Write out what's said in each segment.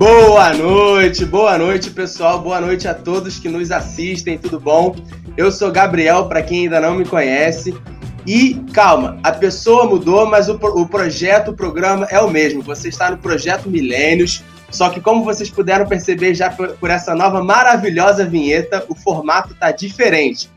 Boa noite, boa noite, pessoal. Boa noite a todos que nos assistem. Tudo bom? Eu sou Gabriel, para quem ainda não me conhece. E calma, a pessoa mudou, mas o, o projeto, o programa é o mesmo. Você está no projeto Milênios. Só que, como vocês puderam perceber já por, por essa nova maravilhosa vinheta, o formato está diferente.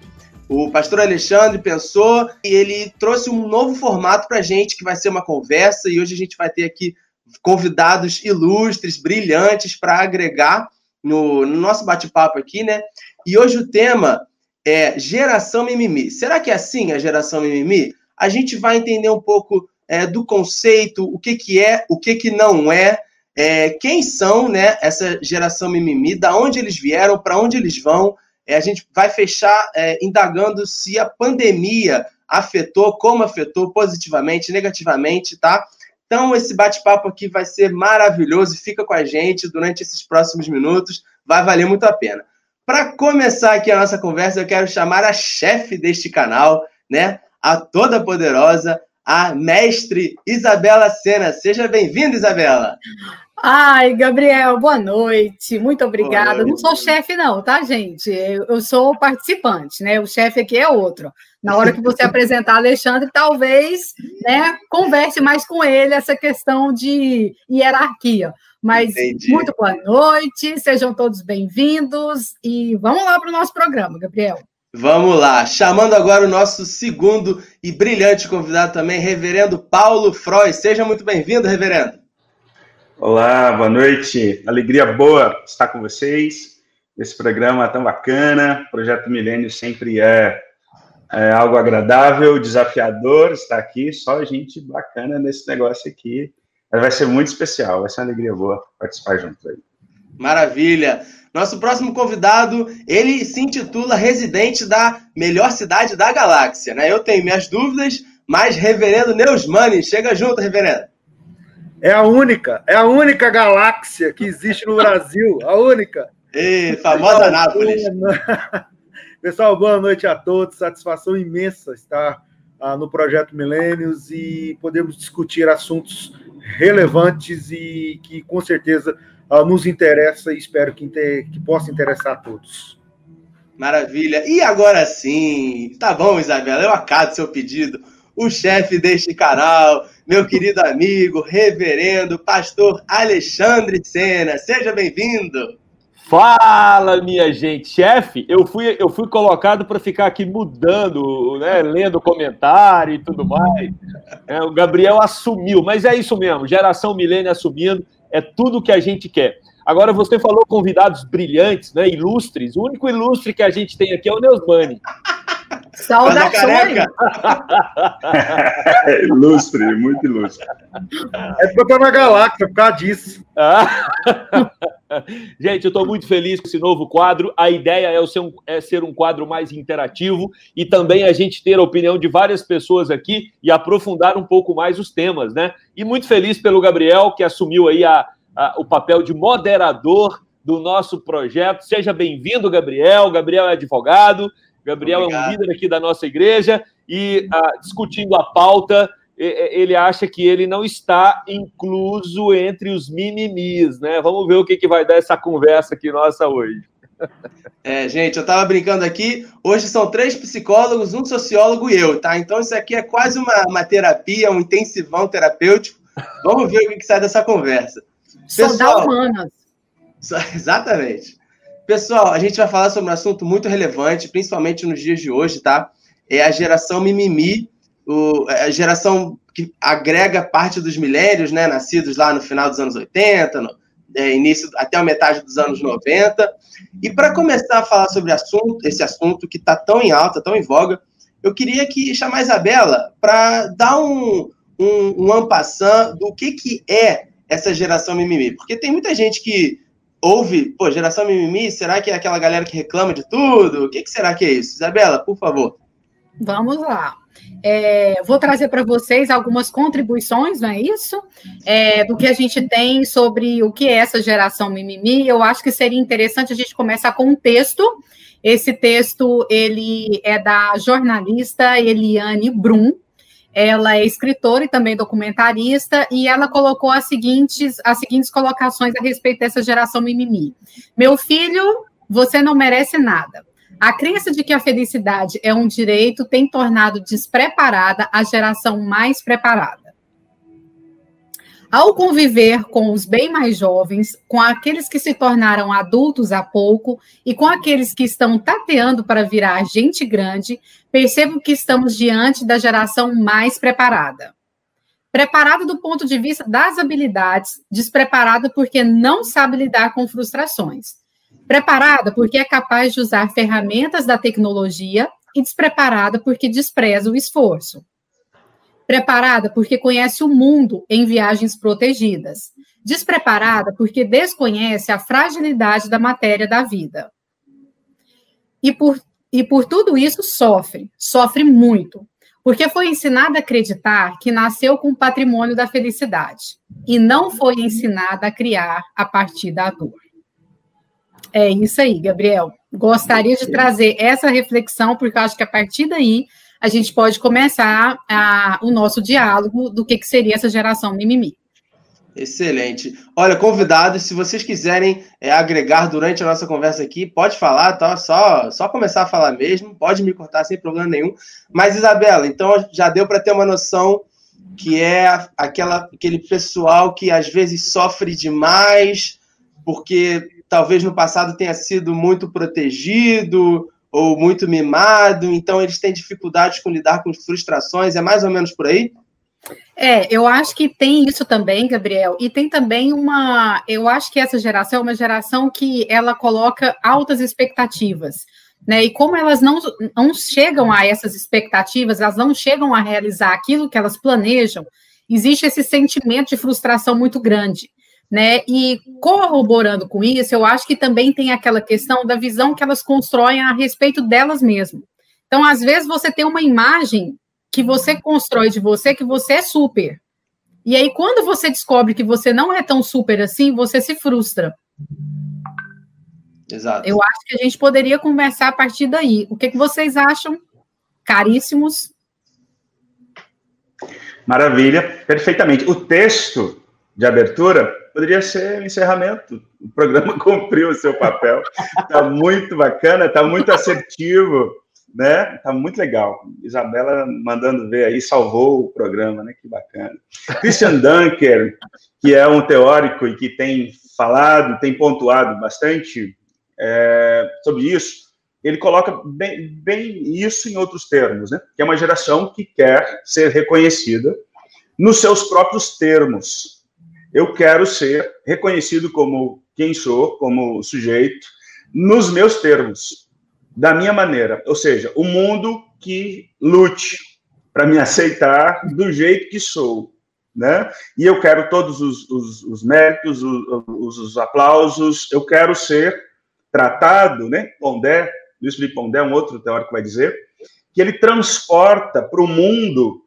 O pastor Alexandre pensou e ele trouxe um novo formato para a gente, que vai ser uma conversa, e hoje a gente vai ter aqui convidados ilustres, brilhantes, para agregar no, no nosso bate-papo aqui, né? E hoje o tema é geração mimimi. Será que é assim a geração mimimi? A gente vai entender um pouco é, do conceito, o que, que é, o que, que não é, é, quem são né, essa geração mimimi, da onde eles vieram, para onde eles vão. É, a gente vai fechar é, indagando se a pandemia afetou, como afetou, positivamente, negativamente, tá? Então, esse bate-papo aqui vai ser maravilhoso. Fica com a gente durante esses próximos minutos, vai valer muito a pena. Para começar aqui a nossa conversa, eu quero chamar a chefe deste canal, né? A toda poderosa, a mestre Isabela Sena. Seja bem-vinda, Isabela. Ai, Gabriel, boa noite. Muito obrigada. Noite. Não sou chefe, não, tá, gente? Eu sou participante, né? O chefe aqui é outro. Na hora que você apresentar Alexandre, talvez, né, converse mais com ele essa questão de hierarquia. Mas Entendi. muito boa noite, sejam todos bem-vindos e vamos lá para o nosso programa, Gabriel. Vamos lá, chamando agora o nosso segundo e brilhante convidado também, Reverendo Paulo Froy. Seja muito bem-vindo, Reverendo. Olá, boa noite. Alegria boa estar com vocês. Esse programa tão bacana. O Projeto Milênio sempre é, é algo agradável, desafiador estar aqui. Só gente bacana nesse negócio aqui vai ser muito especial, vai ser uma alegria boa participar junto aí. Maravilha! Nosso próximo convidado, ele se intitula residente da melhor cidade da galáxia, né? Eu tenho minhas dúvidas, mas Reverendo Neusmani, chega junto, Reverendo. É a única, é a única galáxia que existe no Brasil, a única. Ei, famosa Nápoles. Pessoal, boa noite a todos, satisfação imensa estar ah, no Projeto Milênios e podemos discutir assuntos relevantes e que com certeza uh, nos interessa e espero que, inter... que possa interessar a todos. Maravilha. E agora sim, tá bom, Isabela, eu acato seu pedido. O chefe deste canal, meu querido amigo, reverendo, pastor Alexandre Sena. Seja bem-vindo. Fala, minha gente. Chefe, eu fui, eu fui colocado para ficar aqui mudando, né, lendo comentário e tudo mais. É, o Gabriel assumiu, mas é isso mesmo, geração milênio assumindo, é tudo que a gente quer. Agora, você falou convidados brilhantes, né, ilustres. O único ilustre que a gente tem aqui é o Neusmani. Saudações! ilustre, muito ilustre. É porque eu tô na galáxia por causa disso. Ah. Gente, eu estou muito feliz com esse novo quadro. A ideia é ser, um, é ser um quadro mais interativo e também a gente ter a opinião de várias pessoas aqui e aprofundar um pouco mais os temas, né? E muito feliz pelo Gabriel, que assumiu aí a, a, o papel de moderador do nosso projeto. Seja bem-vindo, Gabriel. Gabriel é advogado, Gabriel Obrigado. é um líder aqui da nossa igreja e uh, discutindo a pauta, ele acha que ele não está incluso entre os mimimis, né? Vamos ver o que, que vai dar essa conversa aqui nossa hoje. É, gente, eu estava brincando aqui. Hoje são três psicólogos, um sociólogo e eu, tá? Então isso aqui é quase uma, uma terapia, um intensivão terapêutico. Vamos ver o que, que sai dessa conversa. Pessoal, humanas. Exatamente. Pessoal, a gente vai falar sobre um assunto muito relevante, principalmente nos dias de hoje, tá? É a geração mimimi, o, a geração que agrega parte dos milênios, né? Nascidos lá no final dos anos 80, no, é, início até a metade dos anos 90. E para começar a falar sobre assunto, esse assunto que está tão em alta, tão em voga, eu queria que chamar a Isabela para dar um, um, um do que, que é essa geração mimimi. Porque tem muita gente que ouve, pô, geração mimimi, será que é aquela galera que reclama de tudo? O que, que será que é isso? Isabela, por favor. Vamos lá. É, vou trazer para vocês algumas contribuições, não é isso? É, do que a gente tem sobre o que é essa geração mimimi. Eu acho que seria interessante a gente começar com um texto. Esse texto ele é da jornalista Eliane Brum. Ela é escritora e também documentarista, e ela colocou as seguintes, as seguintes colocações a respeito dessa geração mimimi. Meu filho, você não merece nada. A crença de que a felicidade é um direito tem tornado despreparada a geração mais preparada. Ao conviver com os bem mais jovens, com aqueles que se tornaram adultos há pouco e com aqueles que estão tateando para virar gente grande, percebo que estamos diante da geração mais preparada. Preparada do ponto de vista das habilidades, despreparada porque não sabe lidar com frustrações. Preparada porque é capaz de usar ferramentas da tecnologia e despreparada porque despreza o esforço. Preparada porque conhece o mundo em viagens protegidas. Despreparada porque desconhece a fragilidade da matéria da vida. E por, e por tudo isso sofre, sofre muito, porque foi ensinada a acreditar que nasceu com o patrimônio da felicidade e não foi ensinada a criar a partir da dor. É isso aí, Gabriel. Gostaria de trazer essa reflexão, porque eu acho que a partir daí a gente pode começar a, o nosso diálogo do que, que seria essa geração mimimi. Excelente. Olha, convidados, se vocês quiserem é, agregar durante a nossa conversa aqui, pode falar, tá? Só, só começar a falar mesmo, pode me cortar sem problema nenhum. Mas, Isabela, então já deu para ter uma noção que é aquela, aquele pessoal que às vezes sofre demais, porque talvez no passado tenha sido muito protegido, ou muito mimado, então eles têm dificuldades com lidar com frustrações, é mais ou menos por aí? É, eu acho que tem isso também, Gabriel, e tem também uma. Eu acho que essa geração é uma geração que ela coloca altas expectativas, né? E como elas não, não chegam a essas expectativas, elas não chegam a realizar aquilo que elas planejam, existe esse sentimento de frustração muito grande né? E corroborando com isso, eu acho que também tem aquela questão da visão que elas constroem a respeito delas mesmas. Então, às vezes, você tem uma imagem que você constrói de você que você é super. E aí, quando você descobre que você não é tão super assim, você se frustra. Exato. Eu acho que a gente poderia conversar a partir daí. O que, que vocês acham, caríssimos? Maravilha, perfeitamente. O texto de abertura poderia ser o encerramento. O programa cumpriu o seu papel. Está muito bacana, está muito assertivo, né? Está muito legal. Isabela mandando ver aí, salvou o programa, né? Que bacana. Christian Dunker, que é um teórico e que tem falado, tem pontuado bastante é, sobre isso, ele coloca bem, bem isso em outros termos, né? Que é uma geração que quer ser reconhecida nos seus próprios termos, eu quero ser reconhecido como quem sou, como sujeito, nos meus termos, da minha maneira. Ou seja, o mundo que lute para me aceitar do jeito que sou. Né? E eu quero todos os, os, os méritos, os, os, aplausos, eu quero ser tratado, né? Pondé, Luiz Felipe Pondé, um outro teórico vai dizer, que ele transporta para o mundo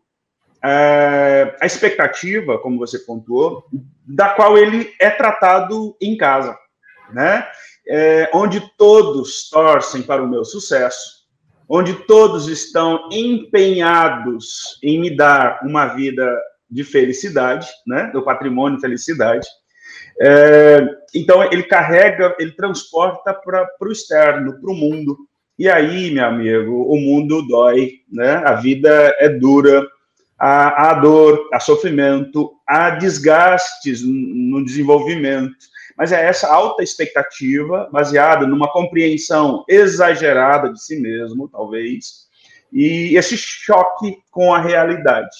é, a expectativa, como você pontuou, da qual ele é tratado em casa, né? É, onde todos torcem para o meu sucesso, onde todos estão empenhados em me dar uma vida de felicidade, né? Do patrimônio felicidade. É, então ele carrega, ele transporta para o externo, para o mundo. E aí, meu amigo, o mundo dói, né? A vida é dura, há dor, há sofrimento, há desgastes no desenvolvimento. Mas é essa alta expectativa, baseada numa compreensão exagerada de si mesmo, talvez, e esse choque com a realidade.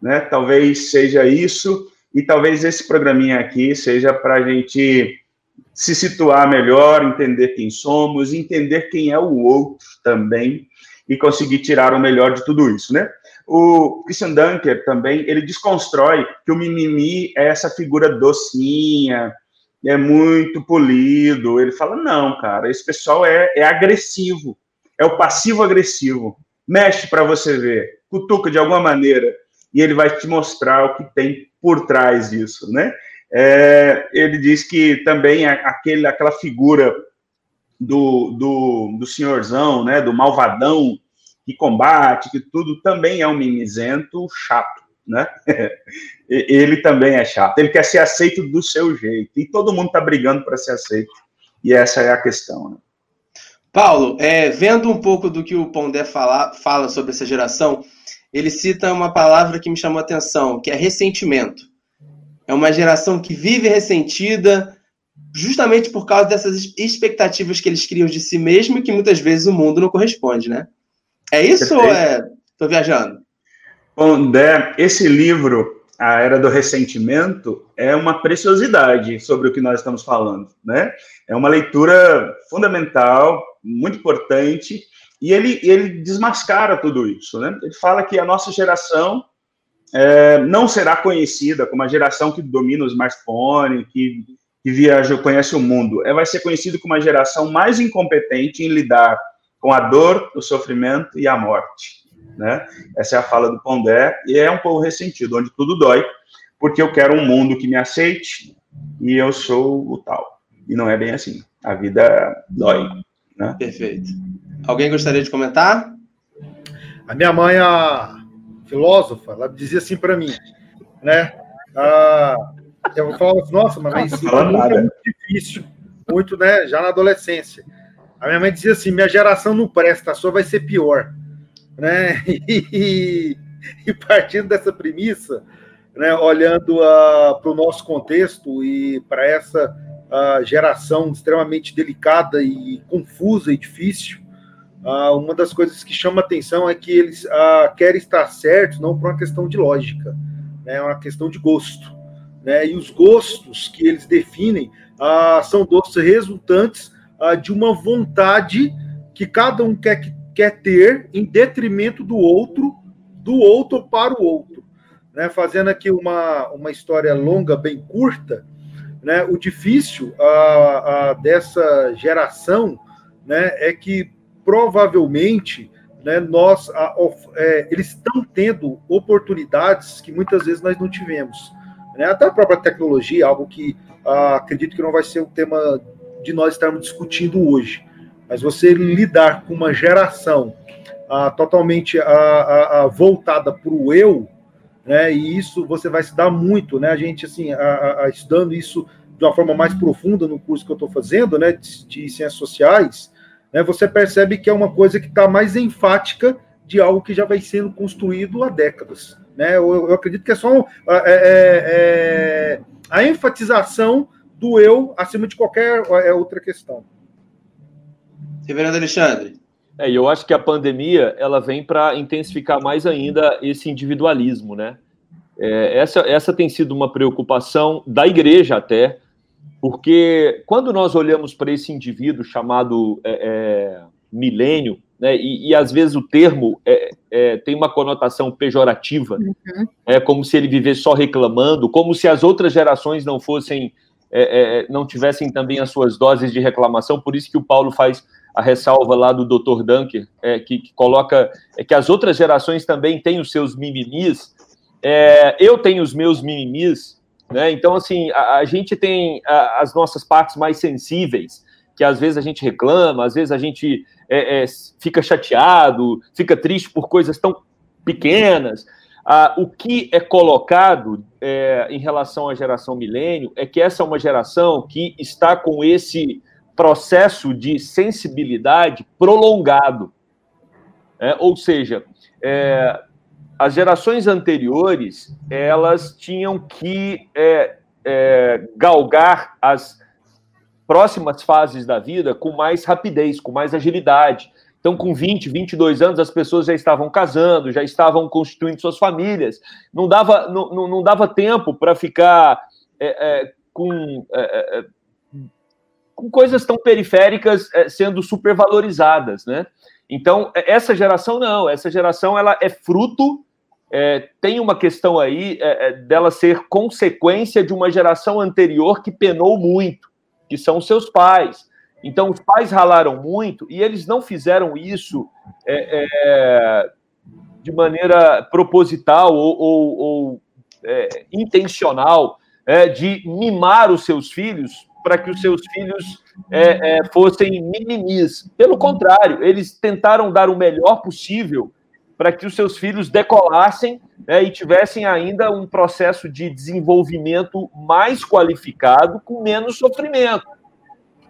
Né? Talvez seja isso, e talvez esse programinha aqui seja para a gente se situar melhor, entender quem somos, entender quem é o outro também, e conseguir tirar o melhor de tudo isso, né? O Christian Dunker também, ele desconstrói que o mimimi é essa figura docinha, é muito polido. Ele fala, não, cara, esse pessoal é, é agressivo, é o passivo-agressivo. Mexe para você ver, cutuca de alguma maneira, e ele vai te mostrar o que tem por trás disso, né? É, ele diz que também aquele, aquela figura do, do, do senhorzão, né, do malvadão, que combate, que tudo, também é um mimizento chato, né? ele também é chato. Ele quer ser aceito do seu jeito. E todo mundo está brigando para ser aceito. E essa é a questão, né? Paulo, é, vendo um pouco do que o Pondé fala, fala sobre essa geração, ele cita uma palavra que me chamou a atenção, que é ressentimento. É uma geração que vive ressentida, justamente por causa dessas expectativas que eles criam de si mesmo e que muitas vezes o mundo não corresponde, né? É isso Perfeito. ou é. Tô viajando? Pondé, esse livro, A Era do Ressentimento, é uma preciosidade sobre o que nós estamos falando, né? É uma leitura fundamental, muito importante, e ele, ele desmascara tudo isso, né? Ele fala que a nossa geração é, não será conhecida como a geração que domina o smartphone, que, que viaja, conhece o mundo. É, vai ser conhecido como a geração mais incompetente em lidar com a dor, o sofrimento e a morte. Né? Essa é a fala do Pondé, e é um pouco ressentido, onde tudo dói, porque eu quero um mundo que me aceite e eu sou o tal. E não é bem assim. A vida dói. Né? Perfeito. Alguém gostaria de comentar? A minha mãe, a filósofa, ela dizia assim para mim, né? Ah, eu falava assim, nossa, mas isso é muito difícil, muito, né? Já na adolescência. A minha mãe dizia assim: minha geração não presta, sua vai ser pior. Né? E, e partindo dessa premissa, né, olhando uh, para o nosso contexto e para essa uh, geração extremamente delicada e confusa e difícil, uh, uma das coisas que chama atenção é que eles querem estar certos não por uma questão de lógica, né, é uma questão de gosto. Né, e os gostos que eles definem são doces resultantes uh, de uma vontade que cada um quer, quer ter em detrimento do outro, do outro para o outro. Né? Fazendo aqui uma, uma história longa, bem curta, né? o difícil uh, uh, dessa geração né, é que provavelmente né, nós, é, eles estão tendo oportunidades que muitas vezes nós não tivemos. Né? Até a própria tecnologia, algo que acredito que não vai ser um tema de nós estarmos discutindo hoje. Mas você lidar com uma geração ah, totalmente ah, ah, voltada para o eu, né, e isso você vai se dar muito, né? A gente, assim, estudando isso de uma forma mais profunda no curso que eu estou fazendo, né, de, de, ciências sociais, né, você percebe que é uma coisa que está mais enfática de algo que já vai sendo construído há décadas. Né? Eu, eu acredito que é só é, é, é, a enfatização do eu acima de qualquer é, outra questão. Reverendo Alexandre. É, eu acho que a pandemia ela vem para intensificar mais ainda esse individualismo, né? É, essa, essa tem sido uma preocupação da igreja até, porque quando nós olhamos para esse indivíduo chamado é, é, milênio, né, e, e, às vezes o termo é, é, tem uma conotação pejorativa, uhum. é como se ele vivesse só reclamando, como se as outras gerações não fossem é, é, não tivessem também as suas doses de reclamação, por isso que o Paulo faz a ressalva lá do Dr. Dunker, é, que, que, coloca é, que as outras gerações também têm os seus mimimis, eu tenho os meus mimimis, né? Então, assim, a, a gente tem a, as nossas partes mais sensíveis, que às vezes a gente reclama, às vezes a gente é, é, fica chateado, fica triste por coisas tão pequenas. Ah, o que é colocado é, em relação à geração milênio é que essa é uma geração que está com esse processo de sensibilidade prolongado. É, ou seja, é, as gerações anteriores elas tinham que é, é, galgar as próximas fases da vida com mais rapidez, com mais agilidade. Então, com 20, 22 anos, as pessoas já estavam casando, já estavam constituindo suas famílias. Não dava, não, não, não dava tempo para ficar é, é, com, é, é, com coisas tão periféricas é, sendo supervalorizadas, né? Então, é, essa geração não. Essa geração ela é fruto, tem uma questão aí dela ser consequência de uma geração anterior que penou muito, que são seus pais então, os pais ralaram muito e eles não fizeram isso é, é, de maneira proposital ou, ou, ou é, intencional é, de mimar os seus filhos para que os seus filhos é, é, fossem mimimis. Pelo contrário, eles tentaram dar o melhor possível para que os seus filhos decolassem e tivessem ainda um processo de desenvolvimento mais qualificado, com menos sofrimento.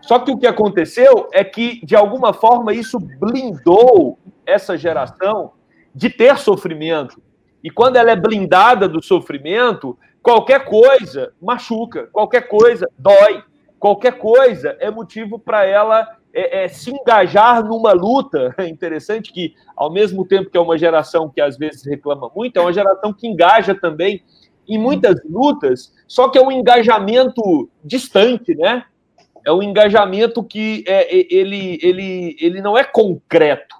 Só que o que aconteceu é que, de alguma forma, isso blindou essa geração de ter sofrimento. E quando ela é blindada do sofrimento, qualquer coisa machuca, qualquer coisa dói, qualquer coisa é motivo para ela é, é, se engajar numa luta. É interessante que, ao mesmo tempo que é uma geração que às vezes reclama muito, é uma geração que engaja também em muitas lutas, só que é um engajamento distante, né? É um engajamento que é, ele, ele, ele não é concreto.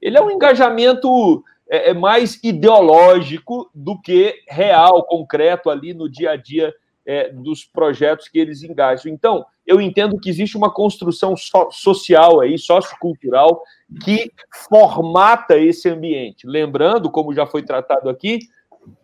Ele é um engajamento é, é mais ideológico do que real, concreto ali no dia a dia é, dos projetos que eles engajam. Então, eu entendo que existe uma construção so social aí, sociocultural, que formata esse ambiente. Lembrando, como já foi tratado aqui,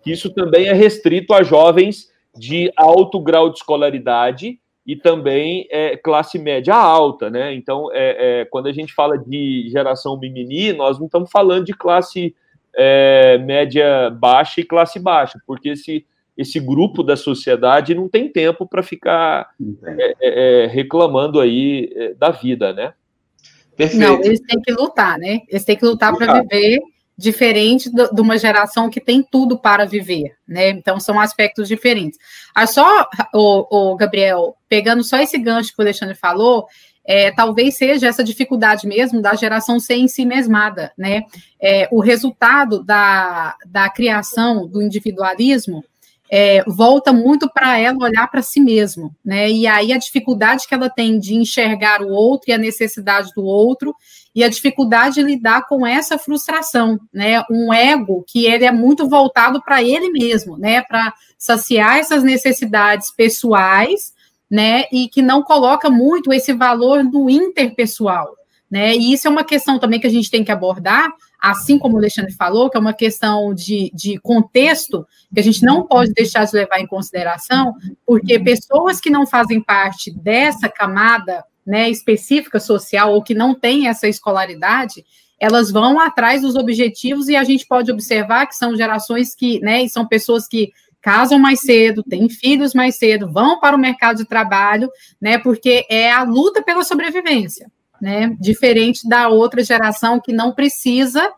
que isso também é restrito a jovens de alto grau de escolaridade e também é, classe média alta, né? Então, é, é, quando a gente fala de geração mimimi, nós não estamos falando de classe é, média baixa e classe baixa, porque esse, esse grupo da sociedade não tem tempo para ficar é, é, reclamando aí é, da vida, né? Perfeito. Não, eles têm que lutar, né? Eles têm que lutar para viver diferente de uma geração que tem tudo para viver, né? Então são aspectos diferentes. Ah, só, o, o Gabriel, pegando só esse gancho que o Alexandre falou, é, talvez seja essa dificuldade mesmo da geração ser em si mesmada, né? É, o resultado da, da criação do individualismo é, volta muito para ela olhar para si mesmo, né? E aí a dificuldade que ela tem de enxergar o outro e a necessidade do outro e a dificuldade de lidar com essa frustração, né? Um ego que ele é muito voltado para ele mesmo, né? Para saciar essas necessidades pessoais né, e que não coloca muito esse valor no interpessoal, né, e isso é uma questão também que a gente tem que abordar, assim como o Alexandre falou, que é uma questão de, de contexto, que a gente não pode deixar de levar em consideração, porque pessoas que não fazem parte dessa camada, né, específica social, ou que não têm essa escolaridade, elas vão atrás dos objetivos e a gente pode observar que são gerações que, né, e são pessoas que casam mais cedo, têm filhos mais cedo, vão para o mercado de trabalho, né? Porque é a luta pela sobrevivência, né? Diferente da outra geração que não precisa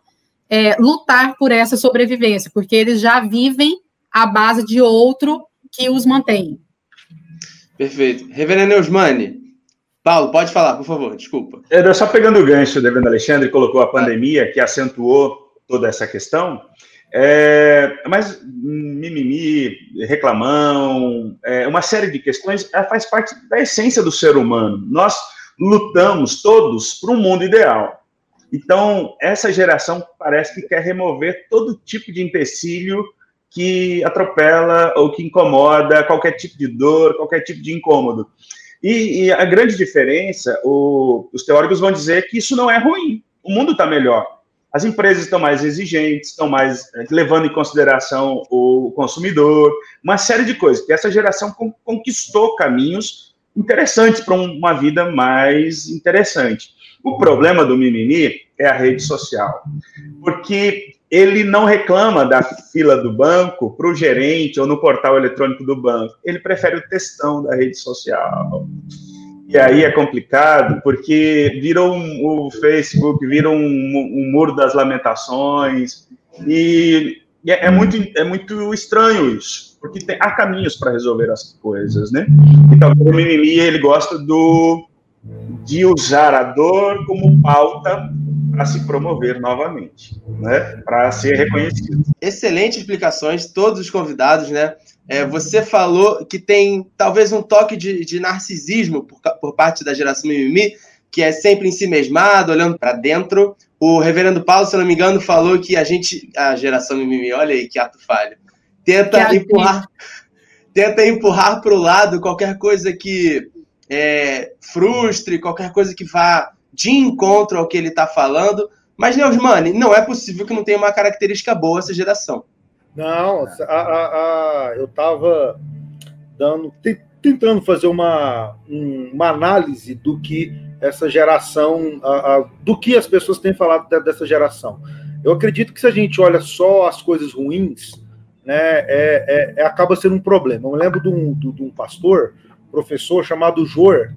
é, lutar por essa sobrevivência, porque eles já vivem à base de outro que os mantém. Perfeito. Reverendo Eusmane, Paulo, pode falar, por favor, desculpa. Eu só pegando o gancho, o Reverendo Alexandre colocou a pandemia, que acentuou toda essa questão. É, mas mimimi, reclamão, é, uma série de questões faz parte da essência do ser humano. Nós lutamos todos para um mundo ideal. Então, essa geração parece que quer remover todo tipo de empecilho que atropela ou que incomoda, qualquer tipo de dor, qualquer tipo de incômodo. E, e a grande diferença, o, os teóricos vão dizer que isso não é ruim. O mundo está melhor as empresas estão mais exigentes, estão mais eh, levando em consideração o consumidor, uma série de coisas. Que essa geração conquistou caminhos interessantes para uma vida mais interessante. O problema do mimimi é a rede social, porque ele não reclama da fila do banco para o gerente ou no portal eletrônico do banco. Ele prefere o textão da rede social. E aí é complicado, porque virou um, o Facebook, virou um, um, muro das lamentações, e é, é, muito, é muito estranho isso, porque tem, há caminhos para resolver as coisas, né? Então, o mimimi, ele gosta do, de usar a dor como pauta para se promover novamente, né? Para ser reconhecido. Excelentes explicações, todos os convidados, né? É, você falou que tem talvez um toque de, de narcisismo por, por, parte da geração mimimi, que é sempre em si mesmado, olhando para dentro. O reverendo Paulo, se eu não me engano, falou que a gente, a geração mimimi, olha aí que ato falho, tenta que empurrar, tenta empurrar para o lado qualquer coisa que é, frustre, qualquer coisa que vá de encontro ao que ele está falando. Mas, Neusmane, não é possível que não tenha uma característica boa essa geração. Não, a, a, a, eu estava dando, tentando fazer uma, uma análise do que essa geração, do que as pessoas têm falado dessa geração. Eu acredito que se a gente olha só as coisas ruins, né, é, é, é acaba sendo um problema. Eu me lembro de um, de um pastor, professor chamado Jor,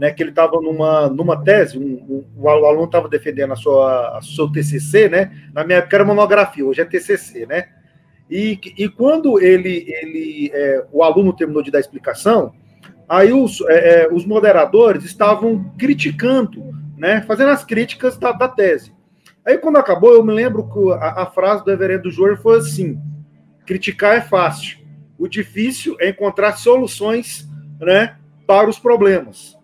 né, que ele estava numa, numa tese, um, um, o aluno estava defendendo a sua, a seu TCC, né? Na minha época era monografia, hoje é TCC, né? E, e quando ele, ele é, o aluno terminou de dar explicação, aí os, é, é, os moderadores estavam criticando, né, fazendo as críticas da, da tese. Aí quando acabou, eu me lembro que a, a frase do reverendo Jor foi assim: criticar é fácil, o difícil é encontrar soluções, né, para os problemas.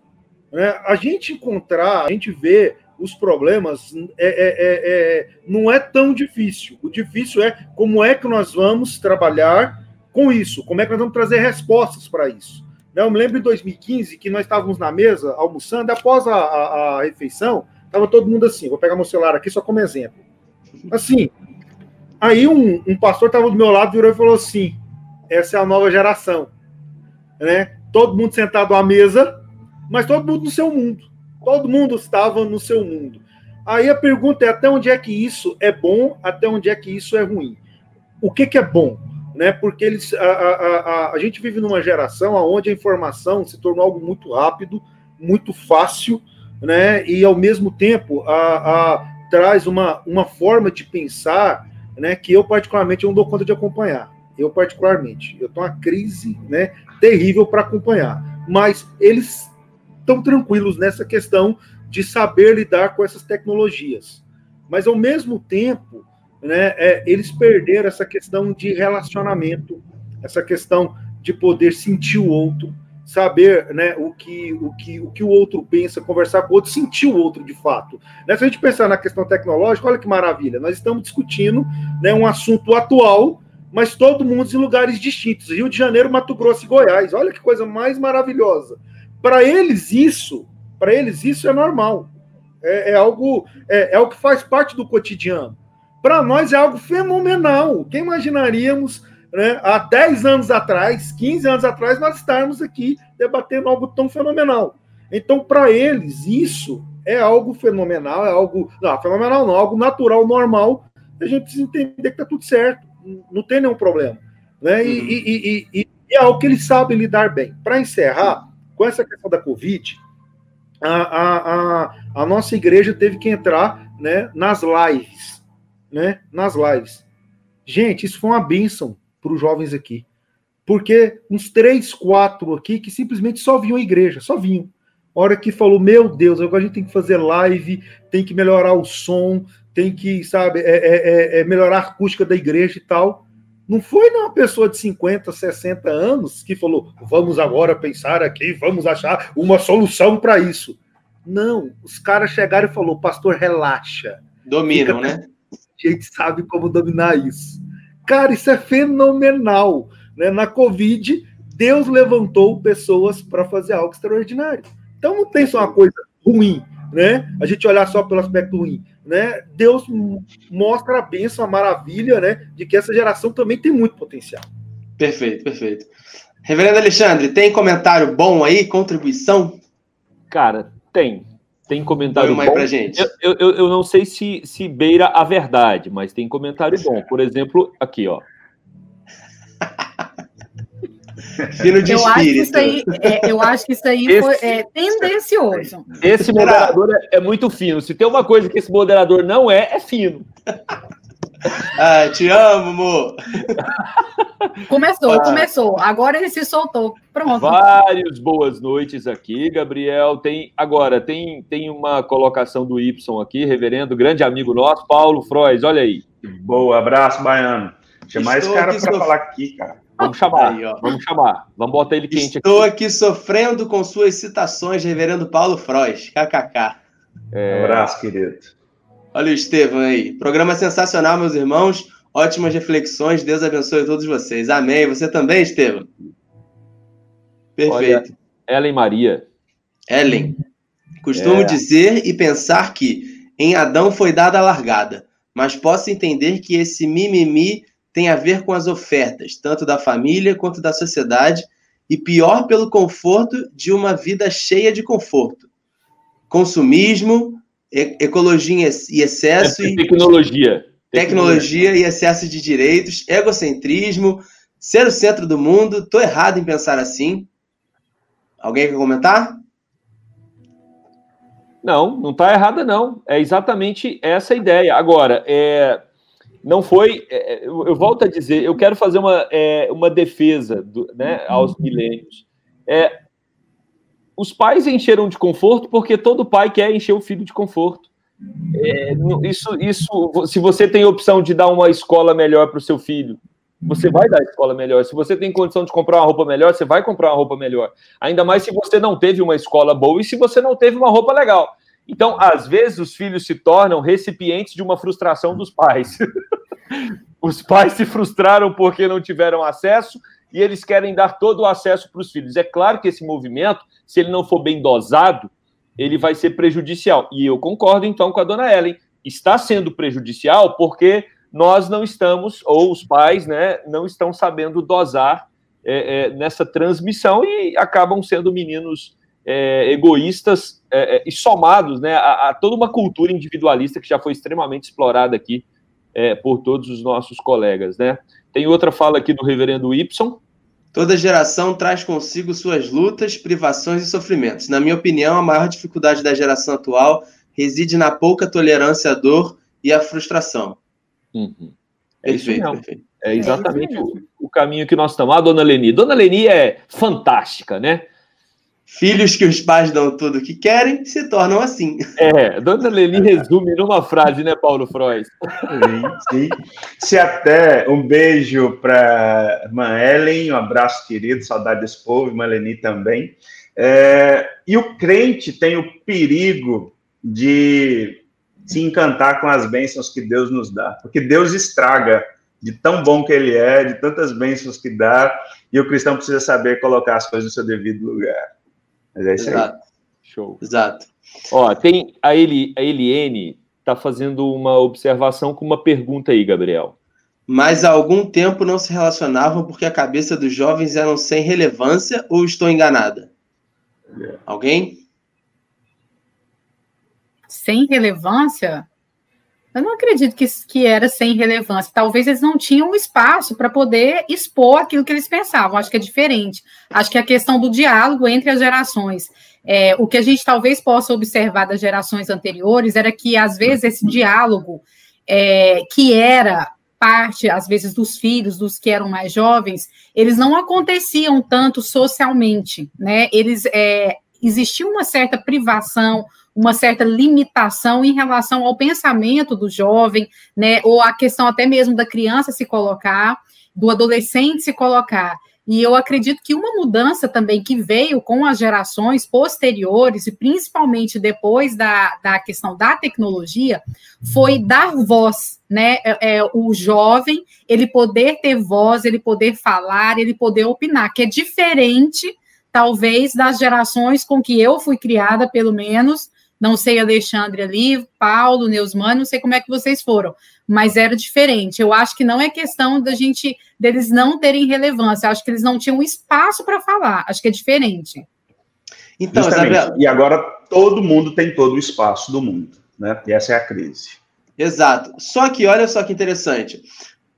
Né? A gente encontrar, a gente ver os problemas é, é, é, é, não é tão difícil. O difícil é como é que nós vamos trabalhar com isso, como é que nós vamos trazer respostas para isso. Né, eu me lembro em 2015 que nós estávamos na mesa almoçando, após a, a, a refeição, estava todo mundo assim. Vou pegar meu celular aqui só como exemplo. Assim, aí um, um pastor estava do meu lado, virou e falou assim: essa é a nova geração. Né? Todo mundo sentado à mesa, mas todo mundo no seu mundo. Todo mundo estava no seu mundo. Aí a pergunta é até onde é que isso é bom, até onde é que isso é ruim. O que, que é bom? Né? Porque eles, a, a, a, a gente vive numa geração onde a informação se tornou algo muito rápido, muito fácil, né? e ao mesmo tempo a, a, traz uma, uma forma de pensar né, que eu particularmente não dou conta de acompanhar. Eu particularmente, eu estou uma crise né, terrível para acompanhar. Mas eles tão tranquilos nessa questão de saber lidar com essas tecnologias. Mas, ao mesmo tempo, né, é, eles perderam essa questão de relacionamento, essa questão de poder sentir o outro, saber né, o, que, o, que, o que o outro pensa, conversar com o outro, sentir o outro de fato. Né, se a gente pensar na questão tecnológica, olha que maravilha, nós estamos discutindo né, um assunto atual, mas todo mundo em lugares distintos. Rio de Janeiro, Mato Grosso e Goiás. Olha que coisa mais maravilhosa. Para eles, isso, para eles, isso é normal. É, é algo, é, é o que faz parte do cotidiano. Para nós é algo fenomenal. Quem imaginaríamos, né, há 10 anos atrás, 15 anos atrás, nós estarmos aqui debatendo algo tão fenomenal. Então, para eles, isso é algo fenomenal, é algo. Não, fenomenal não, algo natural, normal. A gente precisa entender que está tudo certo, não tem nenhum problema. Né? E, uhum. e, e, e, é algo que eles sabem lidar bem. Para encerrar, com essa questão da Covid, a, a, a, a, nossa igreja teve que entrar né, nas lives. Né, nas lives. Gente, isso foi uma bênção para os jovens aqui. Porque uns três, quatro aqui que simplesmente só vinham à igreja, só vinham. A hora que falou, meu Deus, agora a gente tem que fazer live, tem que melhorar o som, tem que, sabe, é, é, é, é melhorar a acústica da igreja e tal. Não foi uma pessoa de 50, 60 anos que falou: vamos agora pensar aqui, vamos achar uma solução para isso. Não, os caras chegaram e falou: pastor, relaxa. Dominam, Fica... né? A gente sabe como dominar isso. Cara, isso é fenomenal. Né? Na Covid, Deus levantou pessoas para fazer algo extraordinário. Então não tem só uma coisa ruim, né? A gente olhar só pelo aspecto ruim né, Deus mostra a bênção, a maravilha, né, de que essa geração também tem muito potencial. Perfeito, perfeito. Reverendo Alexandre, tem comentário bom aí, contribuição? Cara, tem. Tem comentário bom. pra gente. Eu, eu, eu não sei se, se beira a verdade, mas tem comentário bom. Por exemplo, aqui, ó. Fino de eu espírito. Acho que isso aí, é, eu acho que isso aí esse, foi, é tendencioso. Esse moderador é, é, muito fino. Se tem uma coisa que esse moderador não é, é fino. Ah, te amo, amor. Começou, ah. começou. Agora ele se soltou. Pronto. Vários boas noites aqui, Gabriel. Tem agora tem tem uma colocação do Y aqui, reverendo, grande amigo nosso, Paulo Frois. Olha aí. Boa, abraço, baiano. Tinha mais cara para falar aqui, cara. Vamos chamar, Aí, vamos chamar. Vamos botar ele quente Estou aqui. aqui sofrendo com suas citações, reverendo Paulo Frois. KKK. É... Um abraço, querido. Olha o Estevam aí. Programa sensacional, meus irmãos. Ótimas reflexões. Deus abençoe todos vocês. Amém. Você também, Estevam? Perfeito. Olha, Ellen Maria. Ellen. Costumo é. dizer e pensar que em Adão foi dada a largada, mas posso entender que esse mimimi tem a ver com as ofertas, tanto da família quanto da sociedade, e pior pelo conforto de uma vida cheia de conforto. Consumismo, ecologia e excesso é tecnologia. e tecnologia e excesso de direitos, egocentrismo, ser o centro do mundo. Tô errado em pensar assim. Alguém quer comentar? Não, não está errada, não. É exatamente essa a ideia. Agora, é, não foi. É, eu, volto a dizer, eu quero fazer uma, é, uma defesa do, né, aos milênios. É, os pais encheram de conforto porque todo pai quer encher o filho de conforto. É, isso, isso, se você tem opção de dar uma escola melhor para o seu filho, você vai dar a escola melhor. Se você tem condição de comprar uma roupa melhor, você vai comprar uma roupa melhor. Ainda mais se você não teve uma escola boa e se você não teve uma roupa legal. Então, às vezes, os filhos se tornam recipientes de uma frustração dos pais. os pais se frustraram porque não tiveram acesso e eles querem dar todo o acesso para os filhos. É claro que esse movimento, se ele não for bem dosado, ele vai ser prejudicial. E eu concordo, então, com a dona Ellen. Está sendo prejudicial porque nós não estamos, ou os pais, né, não estão sabendo dosar é, é, nessa transmissão e acabam sendo meninos é, egoístas é, é, e somados né, a, a, toda uma cultura individualista que já foi extremamente explorada aqui é, por todos os nossos colegas. Né? Tem outra fala aqui do reverendo Y. Toda geração traz consigo suas lutas, privações e sofrimentos. Na minha opinião, a maior dificuldade da geração atual reside na pouca tolerância à dor e à frustração. Uhum. É perfeito, isso perfeito. É exatamente é o, o, caminho que nós estamos. A dona Leni. Dona Leni é fantástica, né? Filhos que os pais dão tudo o que querem se tornam assim. É, Dona Leni resume numa frase, né, Paulo Freud? Sim, sim. Se até um beijo para irmã Ellen, um abraço querido, saudade desse povo, irmã Leni também. É, e o crente tem o perigo de se encantar com as bênçãos que Deus nos dá, porque Deus estraga de tão bom que ele é, de tantas bênçãos que dá, e o cristão precisa saber colocar as coisas no seu devido lugar. Mas é isso Exato. aí. Show. Exato. Ó, tem a, Eli, a Eliene está fazendo uma observação com uma pergunta aí, Gabriel. Mas há algum tempo não se relacionavam porque a cabeça dos jovens eram sem relevância ou estou enganada? Yeah. Alguém? Sem relevância? Eu não acredito que, que era sem relevância. Talvez eles não tinham espaço para poder expor aquilo que eles pensavam. Acho que é diferente. Acho que a questão do diálogo entre as gerações. É, o que a gente talvez possa observar das gerações anteriores era que, às vezes, esse diálogo, é, que era parte, às vezes, dos filhos, dos que eram mais jovens, eles não aconteciam tanto socialmente, né? Eles é, existia uma certa privação, uma certa limitação em relação ao pensamento do jovem, né, ou a questão até mesmo da criança se colocar, do adolescente se colocar. E eu acredito que uma mudança também que veio com as gerações posteriores, e principalmente depois da, da questão da tecnologia, foi dar voz, né? É, é, o jovem, ele poder ter voz, ele poder falar, ele poder opinar, que é diferente, talvez, das gerações com que eu fui criada, pelo menos, não sei Alexandre ali, Paulo, Neusmano, não sei como é que vocês foram, mas era diferente. Eu acho que não é questão da gente deles não terem relevância, acho que eles não tinham espaço para falar, acho que é diferente. Então, Isabel... e agora todo mundo tem todo o espaço do mundo, né? E essa é a crise. Exato. Só que olha só que interessante.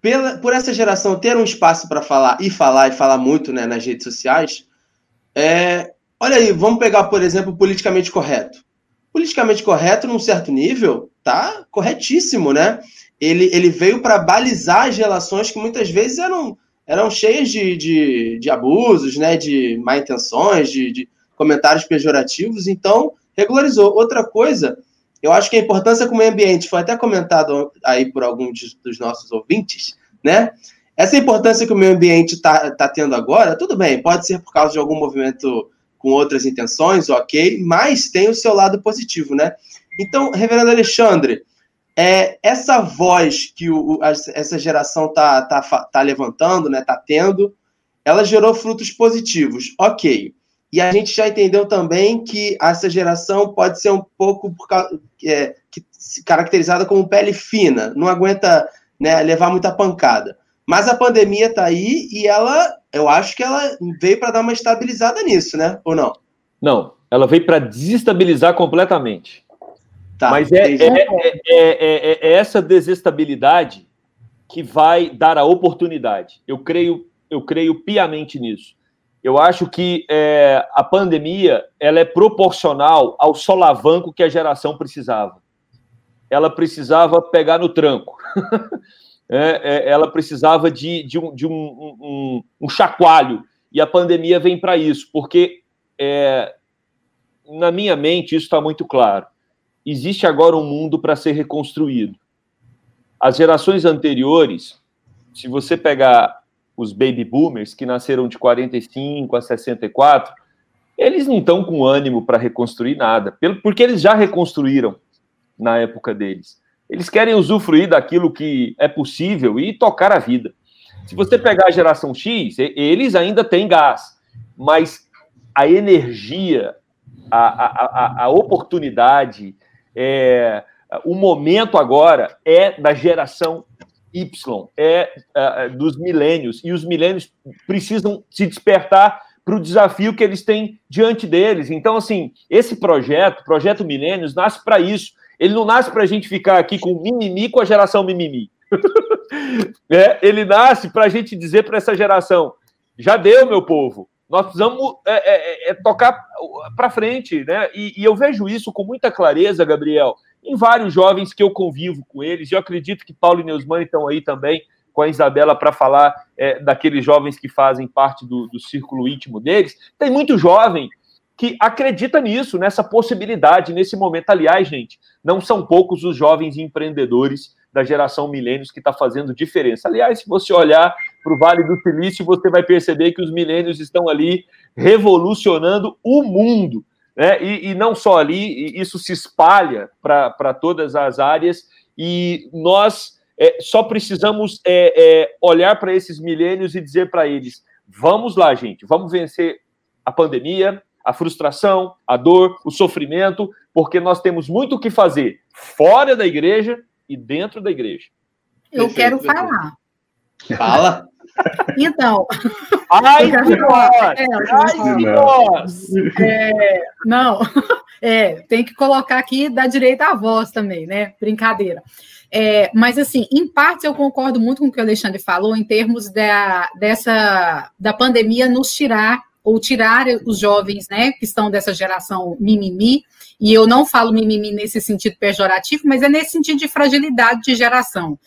Pela, por essa geração ter um espaço para falar e falar e falar muito né, nas redes sociais, é, olha aí, vamos pegar, por exemplo, politicamente correto politicamente correto num certo nível, tá corretíssimo, né? Ele, ele veio para balizar as relações que muitas vezes eram, eram cheias de, de, de abusos, né? De má intenções, de, de comentários pejorativos, então regularizou. Outra coisa, eu acho que a importância com o meio ambiente foi até comentado aí por alguns dos nossos ouvintes, né? Essa importância que o meio ambiente está tá tendo agora, tudo bem, pode ser por causa de algum movimento com outras intenções, ok, mas tem o seu lado positivo, né? Então, reverendo Alexandre, é, essa voz que o, essa geração tá, tá, tá levantando, né, tá tendo, ela gerou frutos positivos, ok. E a gente já entendeu também que essa geração pode ser um pouco é, caracterizada como pele fina, não aguenta né, levar muita pancada. Mas a pandemia está aí e ela eu acho que ela veio para dar uma estabilizada nisso, né? Ou não? Não, ela veio para desestabilizar completamente. Tá, Mas é, é, é, é, essa desestabilidade que vai dar a oportunidade. Eu creio, eu creio piamente nisso. Eu acho que a pandemia ela é proporcional ao solavanco que a geração precisava. Ela precisava pegar no tranco. ela precisava de, de, um, de um, um, um, chacoalho. E a pandemia vem para isso, porque na minha mente isso está muito claro existe agora um mundo para ser reconstruído. As gerações anteriores, se você pegar os baby boomers, que nasceram de 45 a 64, eles não estão com ânimo para reconstruir nada, porque eles já reconstruíram na época deles. Eles querem usufruir daquilo que é possível e tocar a vida. Se você pegar a geração X, eles ainda têm gás, mas a energia, a, a, a, oportunidade, é, o momento agora é da geração Y, é, é dos milênios, e os milênios precisam se despertar para o desafio que eles têm diante deles. Então, assim, esse projeto, Projeto Milênios, nasce para isso. Ele não nasce para a gente ficar aqui com mimimi com a geração mimimi. é, ele nasce para a gente dizer para essa geração: já deu, meu povo. Nós precisamos é, é, é tocar para frente, né? E, e, eu vejo isso com muita clareza, Gabriel, em vários jovens que eu convivo com eles. E eu acredito que Paulo e Neusmani estão aí também com a Isabela para falar é, daqueles jovens que fazem parte do, do círculo íntimo deles. Tem muito jovem que acredita nisso, nessa possibilidade, nesse momento. Aliás, gente, não são poucos os jovens empreendedores da geração milênios que está fazendo diferença. Aliás, se você olhar para o Vale do Silício, você vai perceber que os milênios estão ali revolucionando o mundo. Né? E, e não só ali, isso se espalha para todas as áreas, e nós é, só precisamos é, é, olhar para esses milênios e dizer para eles: vamos lá, gente, vamos vencer a pandemia, a frustração, a dor, o sofrimento, porque nós temos muito o que fazer fora da igreja e dentro da igreja. Eu perfeito, quero falar. Fala. Então. Ai, de nós! É, Ai, de nós! É, não, é, tem que colocar aqui da direita a voz também, né? Brincadeira. É, mas, assim, em parte eu concordo muito com o que o Alexandre falou em termos da, dessa, da pandemia nos tirar ou tirar os jovens, né, que estão dessa geração mimimi, e eu não falo mimimi nesse sentido pejorativo, mas é nesse sentido de fragilidade de geração,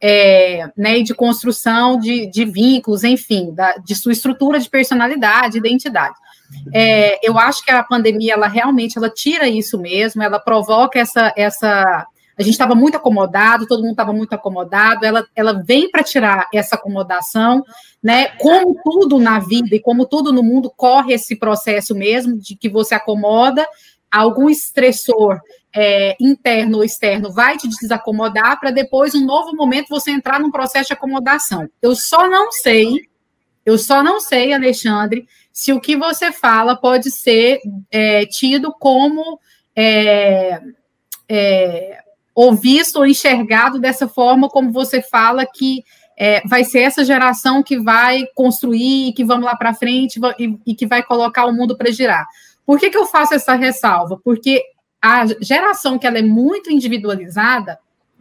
é, né, de construção de, de vínculos, enfim, da, de sua estrutura de personalidade, identidade. É, eu acho que a pandemia, ela realmente, ela tira isso mesmo, ela provoca essa, essa a gente estava muito acomodado, todo mundo estava muito acomodado, ela, ela vem para tirar essa acomodação, né? Como tudo na vida e como tudo no mundo corre esse processo mesmo de que você acomoda, algum estressor é, interno ou externo vai te desacomodar para depois, um novo momento, você entrar num processo de acomodação. Eu só não sei, eu só não sei, Alexandre, se o que você fala pode ser é, tido como é, é, ou visto ou enxergado dessa forma como você fala que é, vai ser essa geração que vai construir, que vamos lá para frente e, e, que vai colocar o mundo para girar. Por que, que eu faço essa ressalva? Porque a geração que ela é muito individualizada,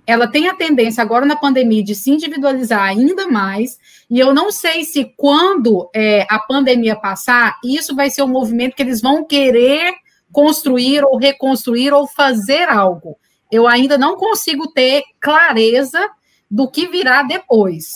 ela tem a tendência agora na pandemia de se individualizar ainda mais, e eu não sei se quando é, a pandemia passar, isso vai ser um movimento que eles vão querer construir ou reconstruir ou fazer algo eu ainda não consigo ter clareza do que virá depois.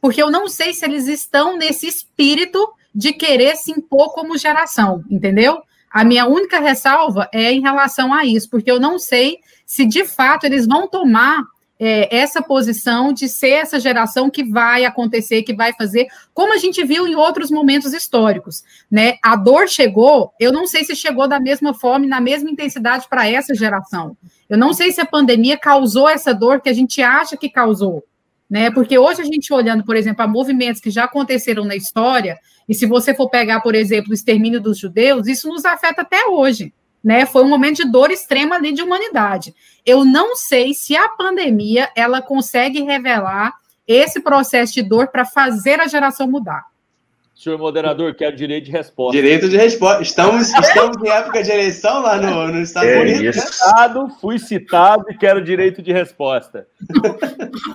Porque eu não sei se eles estão nesse espírito de querer se impor como geração, entendeu? A minha única ressalva é em relação a isso, porque eu não sei se de fato eles vão tomar é, essa posição de ser essa geração que vai acontecer, que vai fazer, como a gente viu em outros momentos históricos, né? A dor chegou, eu não sei se chegou da mesma forma na mesma intensidade para essa geração. Eu não sei se a pandemia causou essa dor que a gente acha que causou, né? Porque hoje a gente olhando, por exemplo, a movimentos que já aconteceram na história, e se você for pegar, por exemplo, o extermínio dos judeus, isso nos afeta até hoje né? Foi um momento de dor extrema ali de humanidade. Eu não sei se a pandemia ela consegue revelar esse processo de dor para fazer a geração mudar. Senhor moderador, quero direito de resposta. Direito de resposta. Estamos, estamos em época de eleição lá no, no Estados é Unidos. Fui citado, fui citado e quero direito de resposta.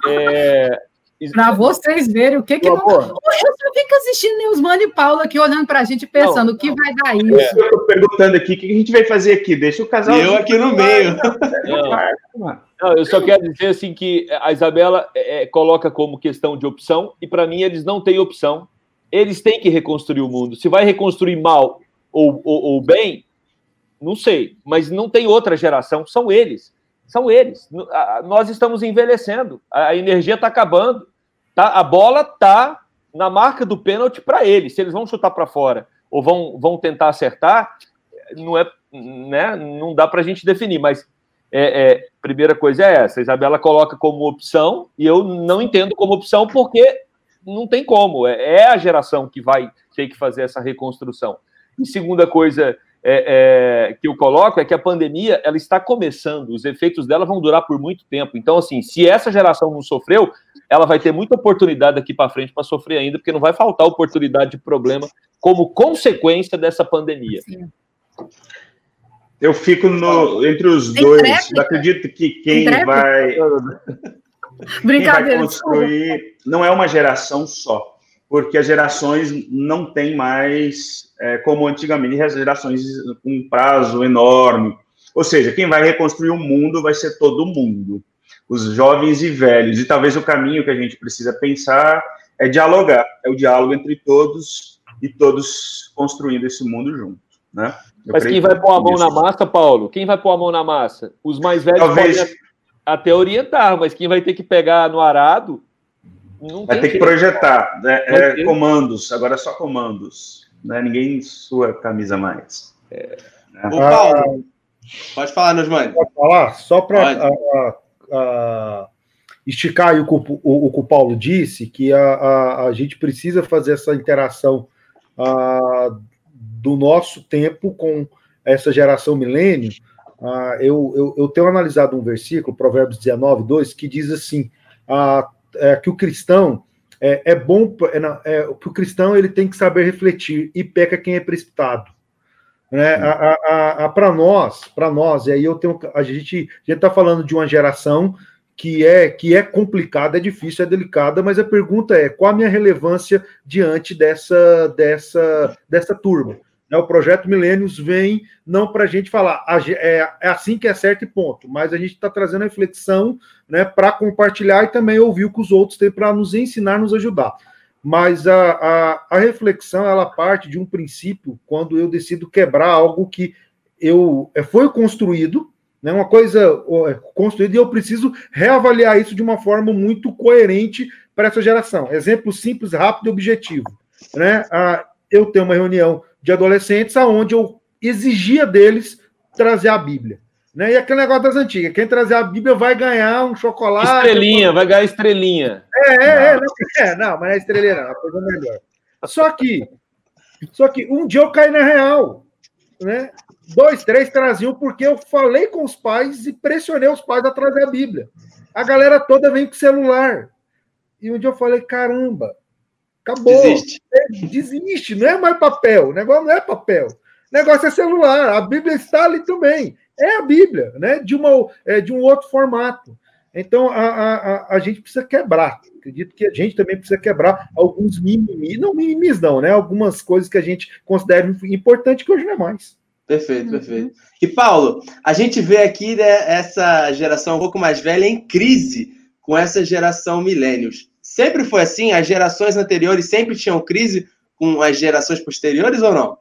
É, para vocês verem o que que. Não... Eu só fico assistindo Neusman e Paulo aqui olhando para a gente pensando não, o que vai dar isso. É. Eu estou perguntando aqui o que a gente vai fazer aqui. Deixa o casal. Eu aqui no meio. Não. não. eu só quero dizer assim que a Isabela é, é coloca como questão de opção e para mim eles não têm opção. Eles têm que reconstruir o mundo. Se vai reconstruir mal ou, ou, ou bem, não sei. Mas não tem outra geração. São eles. São eles. Nós estamos envelhecendo. A energia está acabando. Tá, a bola tá na marca do pênalti para eles. Se eles vão chutar para fora ou vão, vão tentar acertar, não é, né, não dá para a gente definir. Mas é, é, primeira coisa é essa. A Isabela coloca como opção e eu não entendo como opção porque não tem como. É, é a geração que vai ter que fazer essa reconstrução. E segunda coisa é, é, que eu coloco é que a pandemia ela está começando, os efeitos dela vão durar por muito tempo. Então, assim, se essa geração não sofreu, ela vai ter muita oportunidade daqui para frente para sofrer ainda, porque não vai faltar oportunidade de problema como consequência dessa pandemia. Sim. Eu fico no, entre os Tem dois. Tréplica? Eu acredito que quem vai, quem vai construir não é uma geração só porque as gerações não têm mais, é, como antigamente, as gerações com um prazo enorme. Ou seja, quem vai reconstruir o mundo vai ser todo mundo, os jovens e velhos. E talvez o caminho que a gente precisa pensar é dialogar, é o diálogo entre todos e todos construindo esse mundo junto, né? Eu Mas quem vai pôr a mão isso. na massa, Paulo? Quem vai pôr a mão na massa? Os mais velhos talvez... podem até orientar, mas quem vai ter que pegar no arado não Vai ter que projetar. Né? É, comandos, agora é só comandos. Né? Ninguém sua camisa mais. É, né? Ô, Paulo, pode falar, Nosmani. Pode falar? Só para esticar o, o, o, que o Paulo disse, que a, a, a gente precisa fazer essa interação a, do nosso tempo com essa geração milênio. eu, eu, eu tenho analisado um versículo, Provérbios 19, 2, que diz assim: é, que o cristão é, é bom, é, é, que o cristão ele tem que saber refletir e peca quem é precipitado. Né? Para nós, para nós, e aí eu tenho, a gente está falando de uma geração que é que é complicada, é difícil, é delicada, mas a pergunta é qual a minha relevância diante dessa dessa dessa turma? Né, o projeto Milênios vem não para a gente falar é, é, assim que é certo e ponto, mas a gente está trazendo a reflexão né, para compartilhar e também ouvir o que os outros têm para nos ensinar, nos ajudar. Mas a, a, a, reflexão ela parte de um princípio quando eu decido quebrar algo que eu é, foi construído, né, uma coisa é, construída e eu preciso reavaliar isso de uma forma muito coerente para essa geração. Exemplo simples, rápido e objetivo. Né? A, eu tenho uma reunião de adolescentes aonde eu exigia deles trazer a Bíblia. Né? E aquele negócio das antigas, quem trazer a Bíblia vai ganhar um chocolate. Estrelinha, vai ganhar estrelinha. É, é, é, não, é, não, mas é estrelinha, não, é coisa melhor. Só que, só que um dia eu caí na real, né? Dois, três traziam porque eu falei com os pais e pressionei os pais a trazer a Bíblia. A galera toda vem com celular. E um dia eu falei, caramba, Acabou. Desiste. É, desiste, não é mais papel. O negócio não é papel. O negócio é celular. A Bíblia está ali também. É a Bíblia, né? De, uma, é, de um outro formato. Então, a, a, a, gente precisa quebrar. Acredito que a gente também precisa quebrar alguns mimimis. Não mimimis, não, né? Algumas coisas que a gente considera importante que hoje não é mais. Perfeito, perfeito. E, Paulo, a gente vê aqui né, essa geração um pouco mais velha em crise com essa geração milênios. Sempre foi assim? As gerações anteriores sempre tinham crise com as gerações posteriores ou não?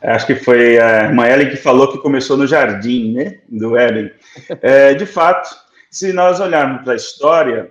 Acho que foi a irmã Ellen que falou que começou no jardim, né? Do Éden. É, de fato, se nós olharmos para a história,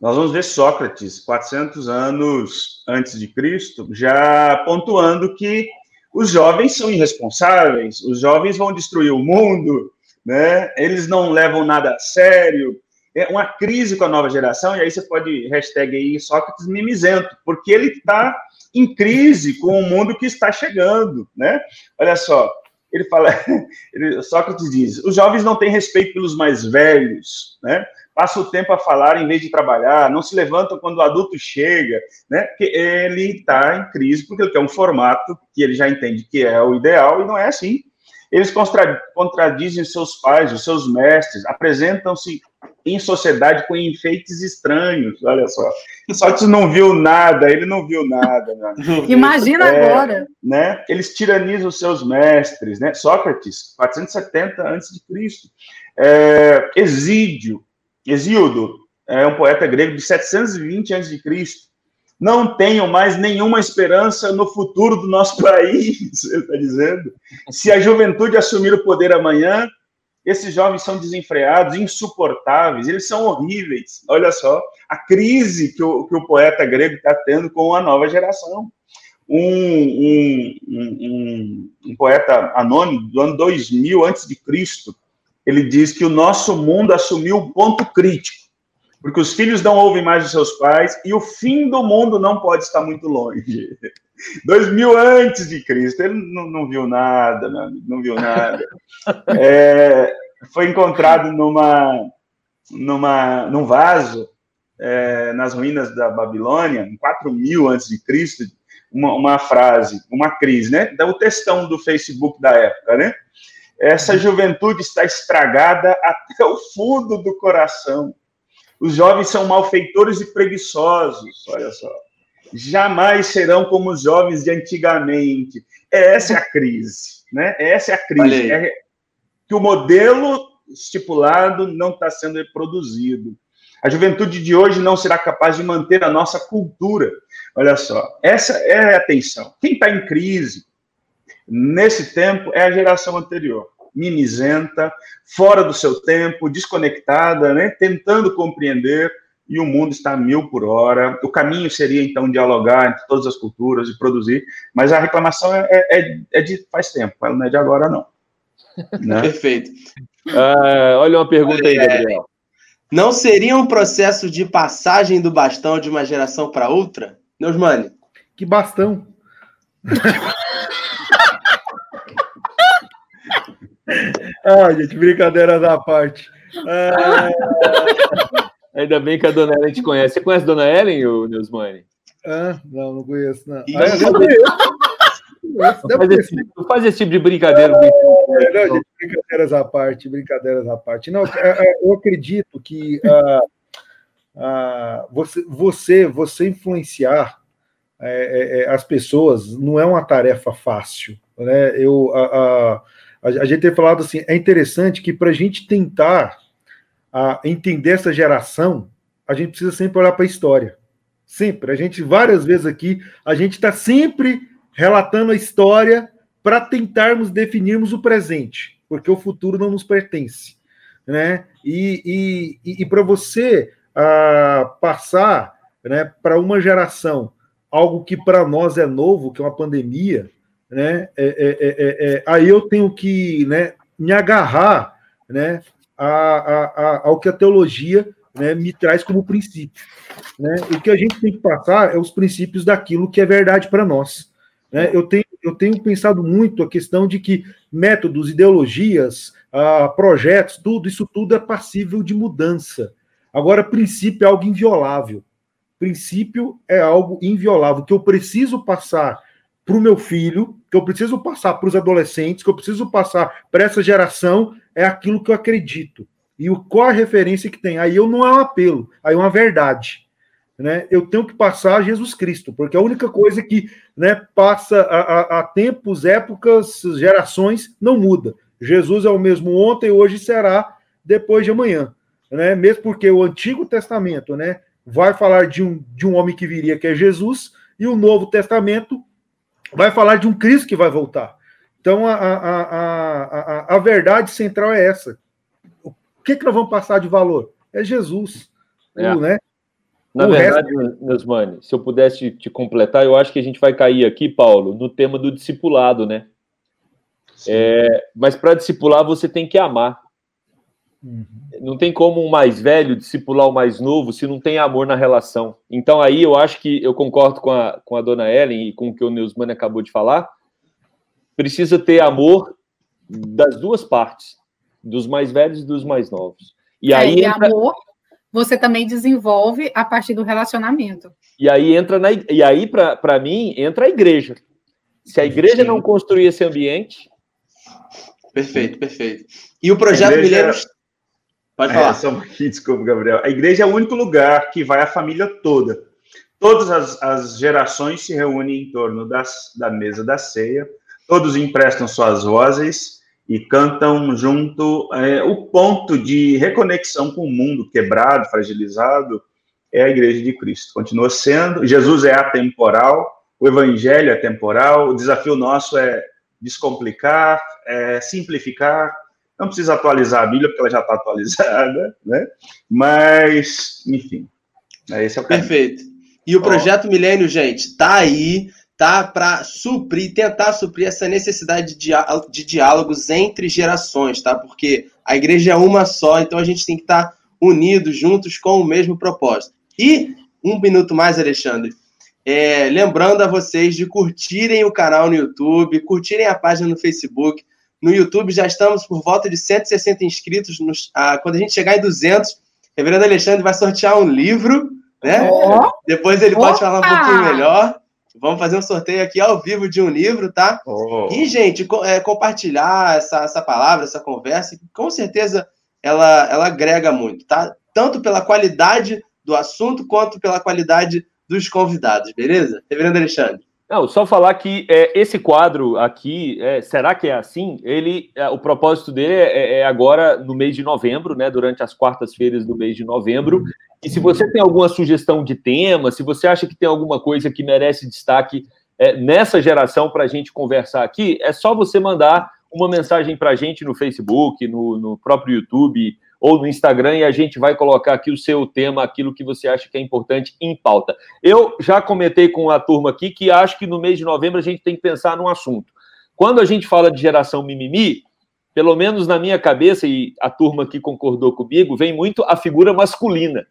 nós vamos ver Sócrates, 400 anos antes de Cristo, já pontuando que os jovens são irresponsáveis, os jovens vão destruir o mundo, né? Eles não levam nada a sério, é uma crise com a nova geração, e aí você pode hashtag aí Sócrates mimizento, porque ele está em crise com o mundo que está chegando, né? Olha só, ele fala, ele, Sócrates diz, os jovens não têm respeito pelos mais velhos, né? passa o tempo a falar em vez de trabalhar, não se levantam quando o adulto chega, né? Porque ele está em crise porque ele tem um formato que ele já entende que é o ideal e não é assim. Eles contradizem seus pais, os seus mestres, apresentam-se em sociedade com enfeites estranhos, olha só. Sócrates não viu nada, ele não viu nada. Né? Imagina é, agora. Né? Eles tiranizam os seus mestres, né? Sócrates, 470 a.C. É, Exídio, Exíodo, é um poeta grego de 720 a.C., não tenham mais nenhuma esperança no futuro do nosso país, ele está dizendo. Se a juventude assumir o poder amanhã, esses jovens são desenfreados, insuportáveis, eles são horríveis. Olha só, a crise que o, que o poeta grego está tendo com a nova geração. Um, um, um, um, poeta anônimo do ano 2000 antes de Cristo, ele diz que o nosso mundo assumiu o ponto crítico porque os filhos não ouvem mais de seus pais e o fim do mundo não pode estar muito longe. Dois mil antes de Cristo, ele não, não viu nada, não, viu nada. É, foi encontrado numa, numa, num vaso é, nas ruínas da Babilônia, em 4 mil antes de Cristo, uma, uma frase, uma crise, né? O textão do Facebook da época, né? Essa juventude está estragada até o fundo do coração os jovens são malfeitores e preguiçosos, olha só. Jamais serão como os jovens de antigamente. Essa é a crise, né? Essa é a crise. É que o modelo estipulado não está sendo reproduzido. A juventude de hoje não será capaz de manter a nossa cultura. Olha só, essa é a atenção. Quem está em crise nesse tempo é a geração anterior mimizenta, fora do seu tempo, desconectada, né? tentando compreender, e o mundo está a mil por hora. O caminho seria, então, dialogar entre todas as culturas e produzir, mas a reclamação é, é, é de faz tempo, ela não é de agora, não. Né? Perfeito. Uh, olha uma pergunta aí, Gabriel. Não seria um processo de passagem do bastão de uma geração para outra? Neusmane? Que bastão? Ah, gente, brincadeira da parte. É... Ainda bem que a dona Ellen te conhece. Você conhece a dona Ellen, o Nilsmane? Ah, não, não conheço, não. Ah, não, faz esse, não faz esse tipo de brincadeira. É, não, gente, brincadeiras à parte, brincadeiras à parte. Não, é, é, eu acredito que uh, uh, você, você, você influenciar é, é, as pessoas não é uma tarefa fácil. Né? Eu, uh, a, gente tem falado assim, é interessante que para a gente tentar a, entender essa geração, a gente precisa sempre olhar para a história. Sempre. A gente, várias vezes aqui, a gente está sempre relatando a história para tentarmos definirmos o presente, porque o futuro não nos pertence. Né? E, e, e para você passar né, para uma geração algo que para nós é novo, que é uma pandemia, né? É, é, é, é, aí eu tenho que né, me agarrar né, a, a, a, ao que a teologia né, me traz como princípio. Né? O que a gente tem que passar é os princípios daquilo que é verdade para nós. Né? Eu, tenho, eu tenho pensado muito a questão de que métodos, ideologias, ah, projetos, tudo, isso tudo é passível de mudança. Agora, princípio é algo inviolável. Princípio é algo inviolável, que eu preciso passar para o meu filho, que eu preciso passar para os adolescentes, que eu preciso passar para essa geração, é aquilo que eu acredito. E o, qual a referência que tem? Aí eu não é um apelo, aí é uma verdade. Né? Eu tenho que passar Jesus Cristo, porque a única coisa que né, passa a, a, a tempos, épocas, gerações, não muda. Jesus é o mesmo ontem, hoje será depois de amanhã. Né? Mesmo porque o Antigo Testamento né, vai falar de um, de um homem que viria, que é Jesus, e o Novo Testamento vai falar de um Cristo que vai voltar. Então, a, a, a, a, verdade central é essa. O que, que nós vamos passar de valor? É Jesus. É. O, né? Na o verdade, resto... se eu pudesse te completar, eu acho que a gente vai cair aqui, Paulo, no tema do discipulado, né? É, mas para discipular, você tem que amar. Uhum. Não tem como um mais velho discipular o mais novo se não tem amor na relação. Então aí eu acho que eu concordo com a, com a dona Ellen e com o que o Neusman acabou de falar. Precisa ter amor das duas partes, dos mais velhos e dos mais novos. E é, aí e entra... amor você também desenvolve a partir do relacionamento. E aí entra na, e aí para mim entra a igreja. Se a igreja não construir esse ambiente, perfeito, perfeito. E o projeto igreja... Milênios Pode é, falar. É, só aqui, desculpa, Gabriel. A igreja é o único lugar que vai a família toda. Todas as, as gerações se reúnem em torno das, da mesa da ceia, todos emprestam suas vozes e cantam junto. É, o ponto de reconexão com o mundo quebrado, fragilizado, é a igreja de Cristo. Continua sendo. Jesus é atemporal, o evangelho é temporal, o desafio nosso é descomplicar, é simplificar, não precisa atualizar a Bíblia, porque ela já está atualizada, né? Mas, enfim, é esse é o caminho. Perfeito. E o projeto Milênio, gente, está aí, tá para suprir, tentar suprir essa necessidade de, de diálogos entre gerações, tá? Porque a igreja é uma só, então a gente tem que estar tá unidos, juntos, com o mesmo propósito. E, um minuto mais, Alexandre, é, lembrando a vocês de curtirem o canal no YouTube, curtirem a página no Facebook, no YouTube já estamos por volta de 160 inscritos. Nos, ah, quando a gente chegar em 200, o Reverendo Alexandre vai sortear um livro, né? Oh. Depois ele Opa. pode falar um pouquinho melhor. Vamos fazer um sorteio aqui ao vivo de um livro, tá? Oh. E, gente, é, compartilhar essa, essa palavra, essa conversa, com certeza ela, ela agrega muito, tá? Tanto pela qualidade do assunto, quanto pela qualidade dos convidados, beleza? Reverendo Alexandre. Não, só falar que é, esse quadro aqui, é, será que é assim? Ele, é, o propósito dele é, é, é, agora no mês de novembro, né? Durante as quartas-feiras do mês de novembro. E se você tem alguma sugestão de tema, se você acha que tem alguma coisa que merece destaque é, nessa geração para a gente conversar aqui, é só você mandar uma mensagem para a gente no Facebook, no, no próprio YouTube ou no Instagram e a gente vai colocar aqui o seu tema, aquilo que você acha que é importante em pauta. Eu já comentei com a turma aqui que acho que no mês de novembro a gente tem que pensar num assunto. Quando a gente fala de geração mimimi, pelo menos na minha cabeça, e a turma que concordou comigo, vem muito a figura masculina.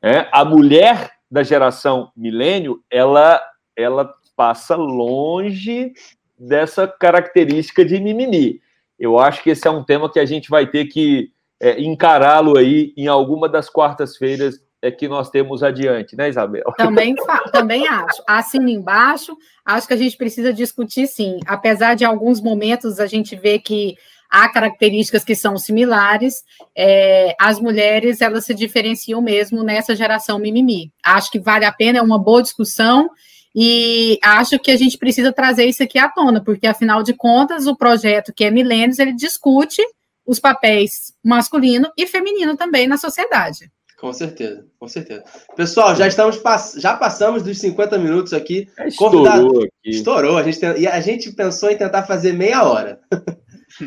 É, a mulher da geração milênio, ela, ela passa longe dessa característica de mimimi. Eu acho que esse é um tema que a gente vai ter que é, encará-lo aí em alguma das quartas-feiras é que nós temos adiante, né, Isabel? Também, também acho. Assino embaixo, acho que a gente precisa discutir sim. Apesar de alguns momentos a gente ver que há características que são similares, é, as mulheres elas se diferenciam mesmo nessa geração mimimi. Acho que vale a pena, é uma boa discussão. E acho que a gente precisa trazer isso aqui à tona, porque afinal de contas, o projeto que é Milênios, ele discute os papéis masculino e feminino também na sociedade. Com certeza, com certeza. Pessoal, já estamos pass já passamos dos 50 minutos aqui. É, estourou Convidado... aqui. Estourou. A gente tem... E a gente pensou em tentar fazer meia hora.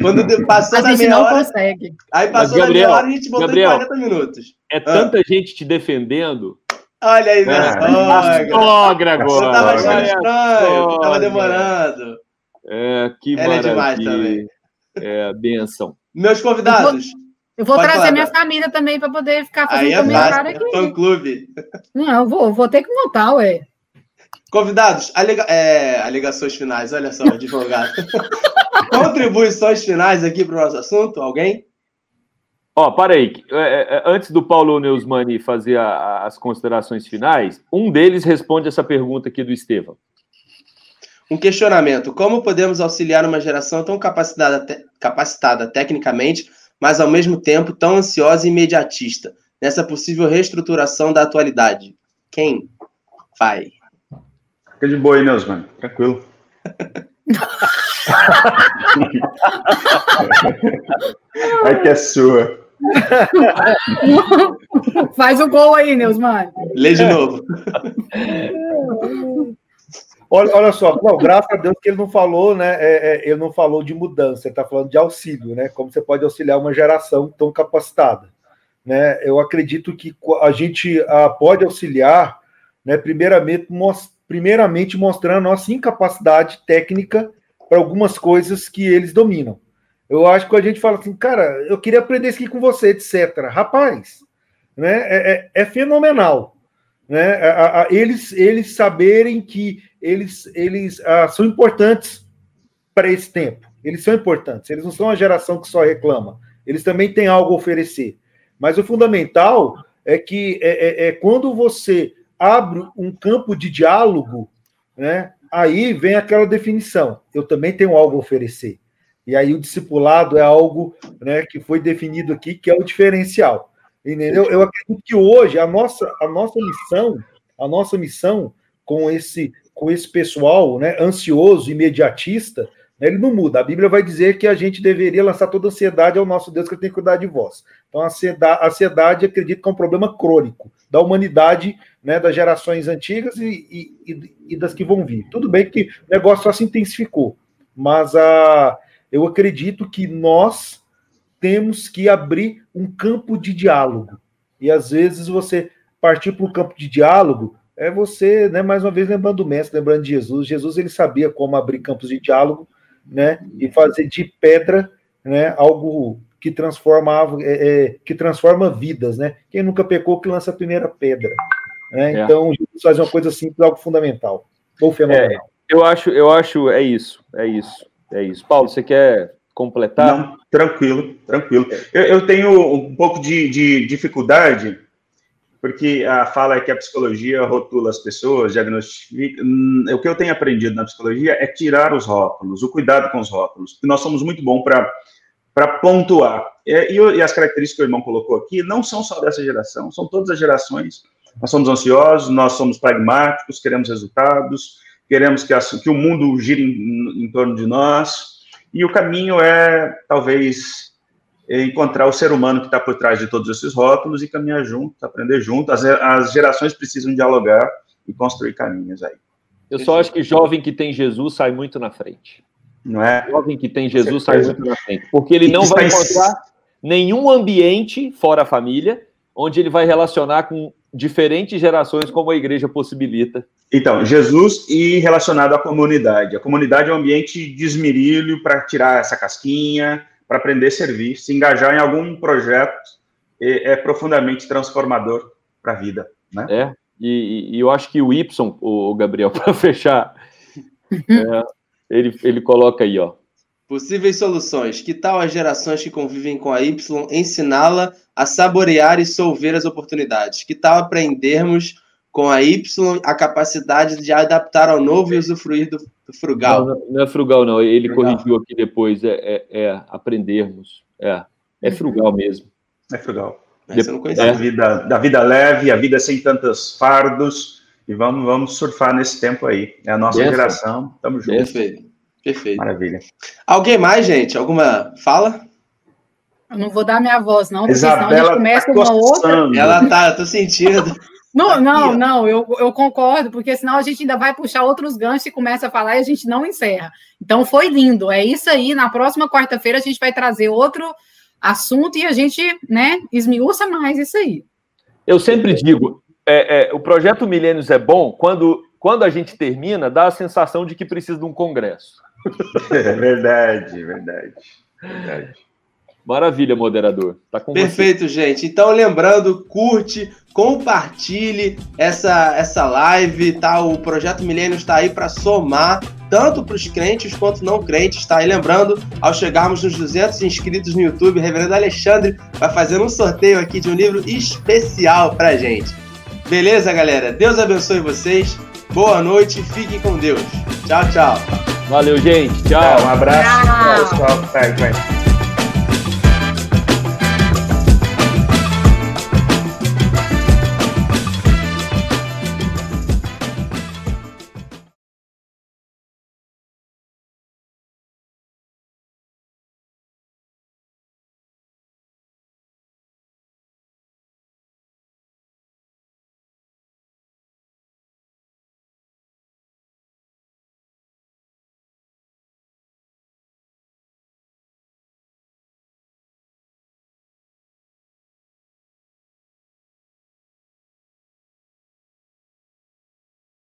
Quando passou da meia hora. Consegue. Aí passou Mas, Gabriel, da meia hora e a gente botou Gabriel, em 40 minutos. É tanta ah. gente te defendendo. Olha aí, minha ah, sogra. sogra agora. Eu tava achando estranho, tava demorando. É, que Ela maravilha. é demais também. É, benção. Meus convidados. Eu vou, eu vou trazer falar, minha família também para poder ficar fazendo Aí é comentário aqui. Fã clube. Não, eu vou, vou ter que montar, ué. Convidados, alega, é, alegações finais, olha só, advogado. Contribuições finais aqui para o nosso assunto, alguém? Ó, oh, para aí. É, é, antes do Paulo Neusmani fazer a, a, as considerações finais, um deles responde essa pergunta aqui do Estevam. Um questionamento: como podemos auxiliar uma geração tão capacitada, te capacitada tecnicamente, mas ao mesmo tempo tão ansiosa e imediatista, nessa possível reestruturação da atualidade? Quem vai? Fica de boa aí, Neusman. Tranquilo. Ai que é sua. Faz o gol aí, Neusman. Lê de novo. Olha, olha só, não, graças a Deus que ele não falou, né? É, é, ele não falou de mudança, ele está falando de auxílio, né? Como você pode auxiliar uma geração tão capacitada. Né? Eu acredito que a gente a, pode auxiliar, né, primeiramente, primeiramente mostrando a nossa incapacidade técnica para algumas coisas que eles dominam. Eu acho que a gente fala assim, cara, eu queria aprender isso aqui com você, etc. Rapaz, né, é, é, é fenomenal né, a, a, eles, eles saberem que eles, eles ah, são importantes para esse tempo. Eles são importantes. Eles não são uma geração que só reclama. Eles também têm algo a oferecer. Mas o fundamental é que é, é, é quando você abre um campo de diálogo, né, aí vem aquela definição. Eu também tenho algo a oferecer. E aí o discipulado é algo né, que foi definido aqui, que é o diferencial. Entendeu? Eu acredito que hoje a nossa, a nossa missão, a nossa missão com esse, com esse pessoal né, ansioso, imediatista, né, ele não muda. A Bíblia vai dizer que a gente deveria lançar toda a ansiedade ao nosso Deus, que ele tem que cuidar de vós. Então, a ansiedade, a ansiedade acredito que é um problema crônico da humanidade, né, das gerações antigas e, e, e das que vão vir. Tudo bem que o negócio só se intensificou, mas a, eu acredito que nós temos que abrir um campo de diálogo. E às vezes você partir para o campo de diálogo é você, né, mais uma vez lembrando do mestre, lembrando de Jesus. Jesus ele sabia como abrir campos de diálogo, né, e fazer de pedra, né, algo que transformava, é, é, que transforma vidas, né? Quem nunca pecou que lança a primeira pedra, né? É. Então Jesus faz uma coisa simples, algo fundamental ou fenomenal. É, eu acho, eu acho, é isso, é isso, é isso. Paulo, você quer completar? Não, tranquilo, tranquilo. Eu, eu tenho um pouco de, de, dificuldade, porque a fala é que a psicologia rotula as pessoas, diagnostica. Hum, o que eu tenho aprendido na psicologia é tirar os rótulos, o cuidado com os rótulos. Nós somos muito bons para pontuar. E, e, as características que o irmão colocou aqui não são só dessa geração, são todas as gerações. Nós somos ansiosos, nós somos pragmáticos, queremos resultados, queremos que, a, que o mundo gire em, em torno de nós, e o caminho é, talvez, encontrar o ser humano que está por trás de todos esses rótulos e caminhar junto, aprender junto. As, as gerações precisam dialogar e construir caminhos aí. Eu só acho que jovem que tem Jesus sai muito na frente. Não é? Jovem que tem Jesus sai muito na frente. Porque ele não vai encontrar nenhum ambiente fora a família onde ele vai relacionar com diferentes gerações, como a igreja possibilita. Então, Jesus e relacionado à comunidade. A comunidade é um ambiente de esmerilho para tirar essa casquinha, para aprender a servir, se engajar em algum projeto é, é profundamente transformador para a vida. Né? É, e, e, eu acho que o Y, o Gabriel, para fechar, é, ele, ele coloca aí, ó. Possíveis soluções. Que tal as gerações que convivem com a Y ensiná-la a saborear e solver as oportunidades? Que tal aprendermos com a Y a capacidade de adaptar ao novo e usufruir do, do frugal? Não, não, é frugal, não. Ele frugal. corrigiu aqui depois. É, é, é, aprendermos. É, é frugal mesmo. É frugal. Essa eu não conhecia. Da vida, da vida leve, a vida sem tantos fardos. E vamos, vamos surfar nesse tempo aí. É a nossa Perfeito. geração. Tamo junto. Perfeito. Perfeito. Maravilha. Alguém mais, gente? Alguma fala? Eu não vou dar minha voz, não, porque Isabela senão a gente começa tá uma outra. Ela tá, eu tô sentindo. Não, não, não, eu, eu concordo, porque senão a gente ainda vai puxar outros ganchos e começa a falar e a gente não encerra. Então foi lindo, é isso aí. Na próxima quarta-feira a gente vai trazer outro assunto e a gente, né, esmiuça mais isso aí. Eu sempre digo, é, é, o projeto Milênios é bom quando, quando a gente termina, dá a sensação de que precisa de um congresso. É verdade, verdade, verdade. Maravilha, moderador. Tá com Perfeito, você. gente. Então, lembrando, curte, compartilhe essa, essa live, tá? O Projeto Milênio está aí para somar tanto para os crentes quanto não crentes, tá? E lembrando, ao chegarmos nos 200 inscritos no YouTube, o Reverendo Alexandre vai fazer um sorteio aqui de um livro especial para gente. Beleza, galera? Deus abençoe vocês. Boa noite, fiquem com Deus. Tchau, tchau. Valeu, gente. Tchau. um abraço. Tchau. Pessoal. Vai, vai.